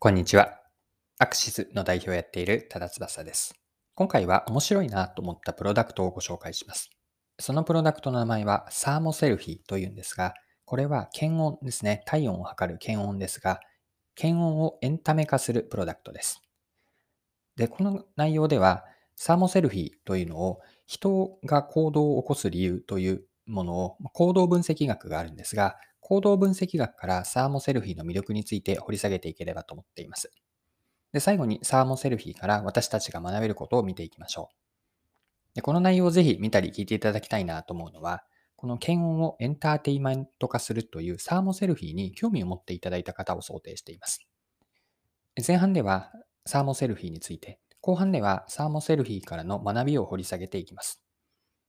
こんにちは。アクシスの代表をやっている多田翼です。今回は面白いなと思ったプロダクトをご紹介します。そのプロダクトの名前はサーモセルフィーというんですが、これは検温ですね。体温を測る検温ですが、検温をエンタメ化するプロダクトです。で、この内容では、サーモセルフィーというのを人が行動を起こす理由というものを行動分析学があるんですが、行動分析学からサーモセルフィーの魅力について掘り下げていければと思っています。で最後にサーモセルフィーから私たちが学べることを見ていきましょう。でこの内容をぜひ見たり聞いていただきたいなと思うのは、この検温をエンターテイメント化するというサーモセルフィーに興味を持っていただいた方を想定しています。前半ではサーモセルフィーについて、後半ではサーモセルフィーからの学びを掘り下げていきます。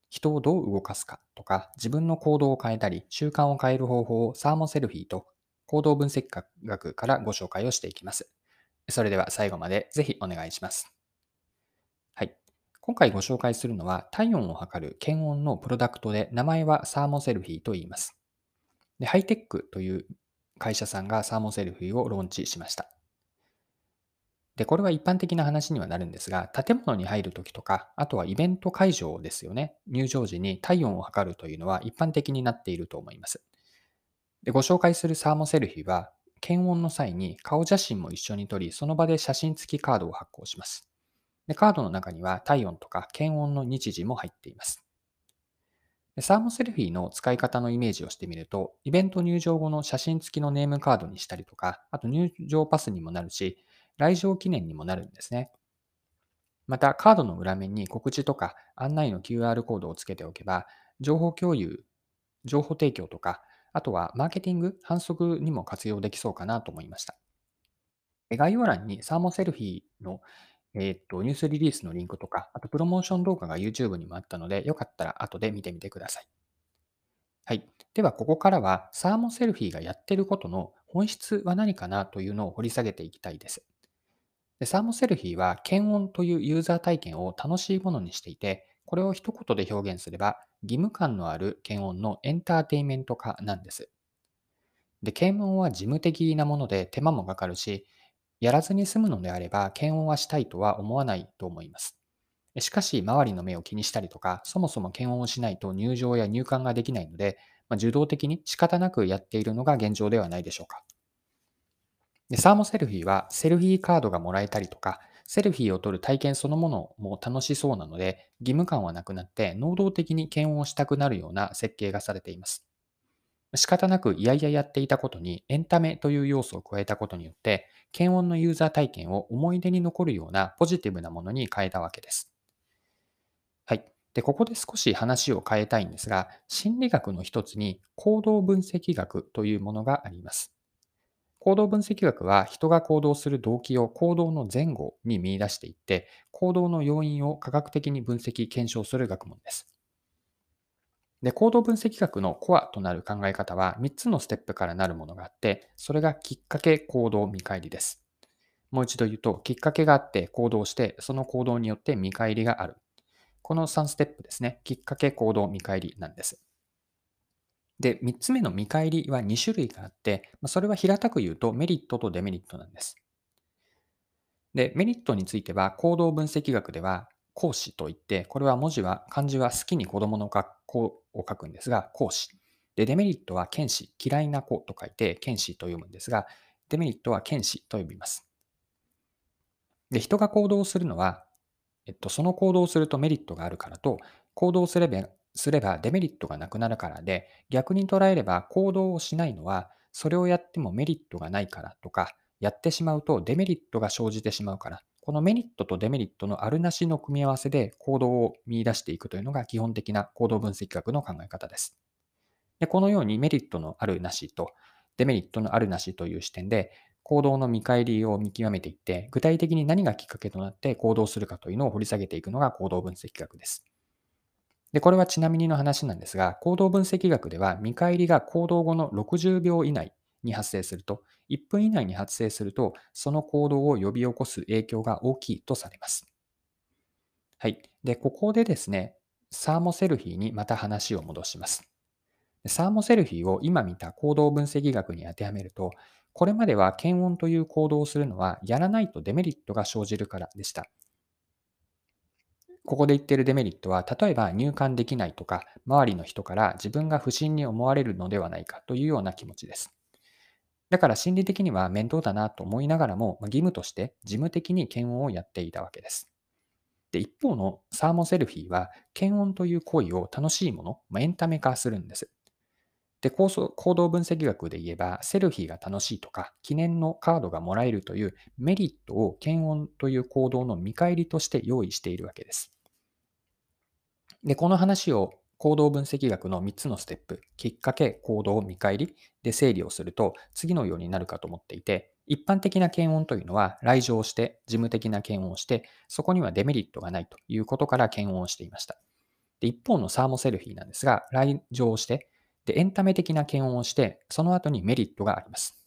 人をどう動かすかとか、自分の行動を変えたり、習慣を変える方法をサーモセルフィーと行動分析学からご紹介をしていきます。それでは最後までぜひお願いします。はい。今回ご紹介するのは体温を測る検温のプロダクトで名前はサーモセルフィーと言います。でハイテックという会社さんがサーモセルフィーをローンチしました。で、これは一般的な話にはなるんですが、建物に入るときとか、あとはイベント会場ですよね。入場時に体温を測るというのは一般的になっていると思います。でご紹介するサーモセルフィは、検温の際に顔写真も一緒に撮り、その場で写真付きカードを発行します。でカードの中には体温とか検温の日時も入っています。でサーモセルフィーの使い方のイメージをしてみると、イベント入場後の写真付きのネームカードにしたりとか、あと入場パスにもなるし、来場記念にもなるんですね。また、カードの裏面に告知とか案内の QR コードをつけておけば、情報共有、情報提供とか、あとはマーケティング、反則にも活用できそうかなと思いました。概要欄にサーモセルフィーの、えー、っとニュースリリースのリンクとか、あとプロモーション動画が YouTube にもあったので、よかったら後で見てみてください。はい。では、ここからはサーモセルフィーがやってることの本質は何かなというのを掘り下げていきたいです。でサーモセルフィーは検温というユーザー体験を楽しいものにしていて、これを一言で表現すれば、義務感のある検温のエンターテインメント化なんです。で、検温は事務的なもので手間もかかるし、やらずに済むのであれば、検温はしたいとは思わないと思います。しかし、周りの目を気にしたりとか、そもそも検温をしないと入場や入館ができないので、まあ、受動的に仕方なくやっているのが現状ではないでしょうか。で、サーモセルフィーはセルフィーカードがもらえたりとか、セルフィーを取る体験そのものも楽しそうなので、義務感はなくなって能動的に検温をしたくなるような設計がされています。仕方なくいやいややっていたことにエンタメという要素を加えたことによって、検温のユーザー体験を思い出に残るようなポジティブなものに変えたわけです。はい。で、ここで少し話を変えたいんですが、心理学の一つに行動分析学というものがあります。行動分析学は人が行動する動機を行動の前後に見出していって、行動の要因を科学的に分析、検証する学問です。で、行動分析学のコアとなる考え方は3つのステップからなるものがあって、それがきっかけ、行動、見返りです。もう一度言うと、きっかけがあって行動して、その行動によって見返りがある。この3ステップですね。きっかけ、行動、見返りなんです。で、3つ目の見返りは2種類があって、それは平たく言うとメリットとデメリットなんです。で、メリットについては行動分析学では講師といって、これは文字は、漢字は好きに子供の学校を書くんですが、講師。で、デメリットは剣士、嫌いな子と書いて剣士と読むんですが、デメリットは剣士と呼びます。で、人が行動するのは、えっと、その行動をするとメリットがあるからと、行動すればすればデメリットがなくなるからで、逆に捉えれば行動をしないのは、それをやってもメリットがないからとか、やってしまうとデメリットが生じてしまうから、このメリットとデメリットのあるなしの組み合わせで行動を見出していくというのが基本的な行動分析学の考え方です。でこのようにメリットのあるなしとデメリットのあるなしという視点で行動の見返りを見極めていって、具体的に何がきっかけとなって行動するかというのを掘り下げていくのが行動分析学です。で、これはちなみにの話なんですが、行動分析学では見返りが行動後の60秒以内に発生すると、1分以内に発生すると、その行動を呼び起こす影響が大きいとされます。はい。で、ここでですね、サーモセルフィーにまた話を戻します。サーモセルフィーを今見た行動分析学に当てはめると、これまでは検温という行動をするのはやらないとデメリットが生じるからでした。ここで言ってるデメリットは、例えば入管できないとか、周りの人から自分が不審に思われるのではないかというような気持ちです。だから心理的には面倒だなと思いながらも、義務として事務的に検温をやっていたわけです。で一方のサーモセルフィーは、検温という行為を楽しいもの、まエンタメ化するんです。で行動分析学で言えば、セルフィーが楽しいとか、記念のカードがもらえるというメリットを検温という行動の見返りとして用意しているわけです。で、この話を行動分析学の3つのステップ、きっかけ、行動、見返りで整理をすると、次のようになるかと思っていて、一般的な検温というのは、来場して、事務的な検温をして、そこにはデメリットがないということから検温をしていました。で一方のサーモセルフィーなんですが、来場して、でエンタメ的な検温をして、その後にメリットがあります。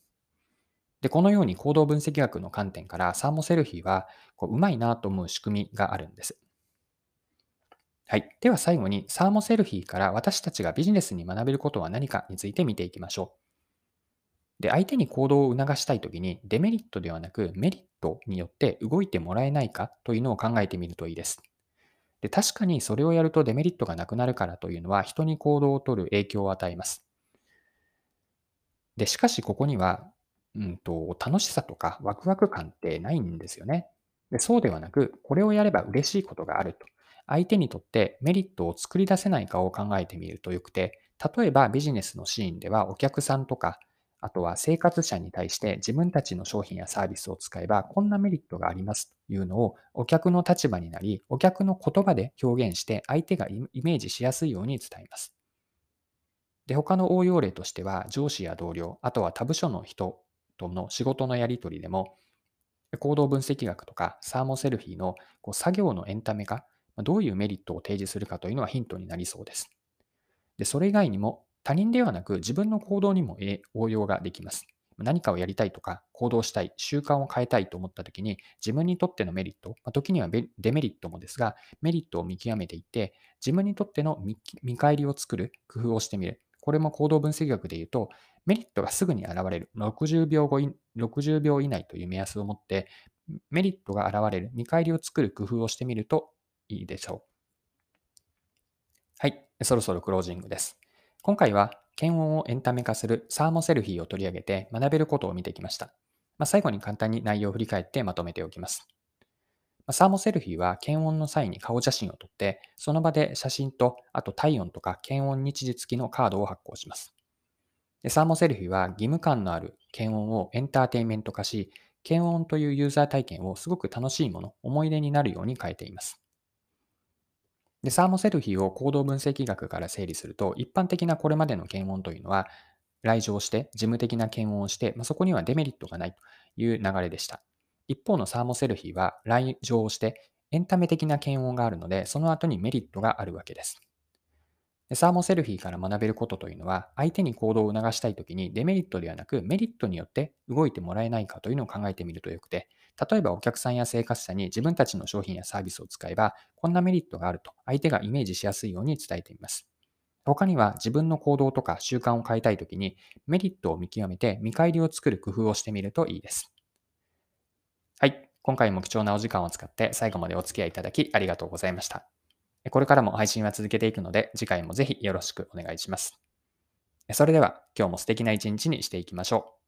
で、このように行動分析学の観点からサーモセルフィーはこううまいなと思う仕組みがあるんです。はい。では最後に、サーモセルフィーから私たちがビジネスに学べることは何かについて見ていきましょう。で、相手に行動を促したいときに、デメリットではなくメリットによって動いてもらえないかというのを考えてみるといいです。で確かにそれをやるとデメリットがなくなるからというのは人に行動をとる影響を与えます。で、しかしここには、うんと、楽しさとかワクワク感ってないんですよね。でそうではなく、これをやれば嬉しいことがあると。相手にとってメリットを作り出せないかを考えてみるとよくて、例えばビジネスのシーンではお客さんとか、あとは生活者に対して自分たちの商品やサービスを使えばこんなメリットがありますというのをお客の立場になり、お客の言葉で表現して相手がイメージしやすいように伝えます。で、他の応用例としては上司や同僚、あとは他部署の人との仕事のやり取りでも行動分析学とかサーモセルフィーのこう作業のエンタメ化どういうメリットを提示するかというのはヒントになりそうです。でそれ以外にも他人ではなく自分の行動にも応用ができます。何かをやりたいとか行動したい、習慣を変えたいと思った時に自分にとってのメリット、ま、時にはデメリットもですがメリットを見極めていって自分にとっての見返りを作る工夫をしてみる。これも行動分析学で言うとメリットがすぐに現れる60秒後60秒以内という目安を持ってメリットが現れる見返りを作る工夫をしてみるといいでしょう。はい、そろそろクロージングです。今回は検温をエンタメ化するサーモセルフィーを取り上げて学べることを見てきました。まあ、最後に簡単に内容を振り返ってまとめておきます。サーモセルフィーは検温の際に顔写真を撮って、その場で写真と、あと体温とか検温日時付きのカードを発行します。でサーモセルフィーは義務感のある検温をエンターテインメント化し、検温というユーザー体験をすごく楽しいもの、思い出になるように変えています。で、サーモセルフィーを行動分析学から整理すると、一般的なこれまでの検温というのは、来場して、事務的な検温をして、まあ、そこにはデメリットがないという流れでした。一方のサーモセルフィーは、来場して、エンタメ的な検温があるので、その後にメリットがあるわけです。サーモセルフィーから学べることというのは、相手に行動を促したいときにデメリットではなくメリットによって動いてもらえないかというのを考えてみるとよくて、例えばお客さんや生活者に自分たちの商品やサービスを使えば、こんなメリットがあると相手がイメージしやすいように伝えてみます。他には自分の行動とか習慣を変えたいときにメリットを見極めて見返りを作る工夫をしてみるといいです。はい。今回も貴重なお時間を使って最後までお付き合いいただきありがとうございました。これからも配信は続けていくので次回もぜひよろしくお願いします。それでは今日も素敵な一日にしていきましょう。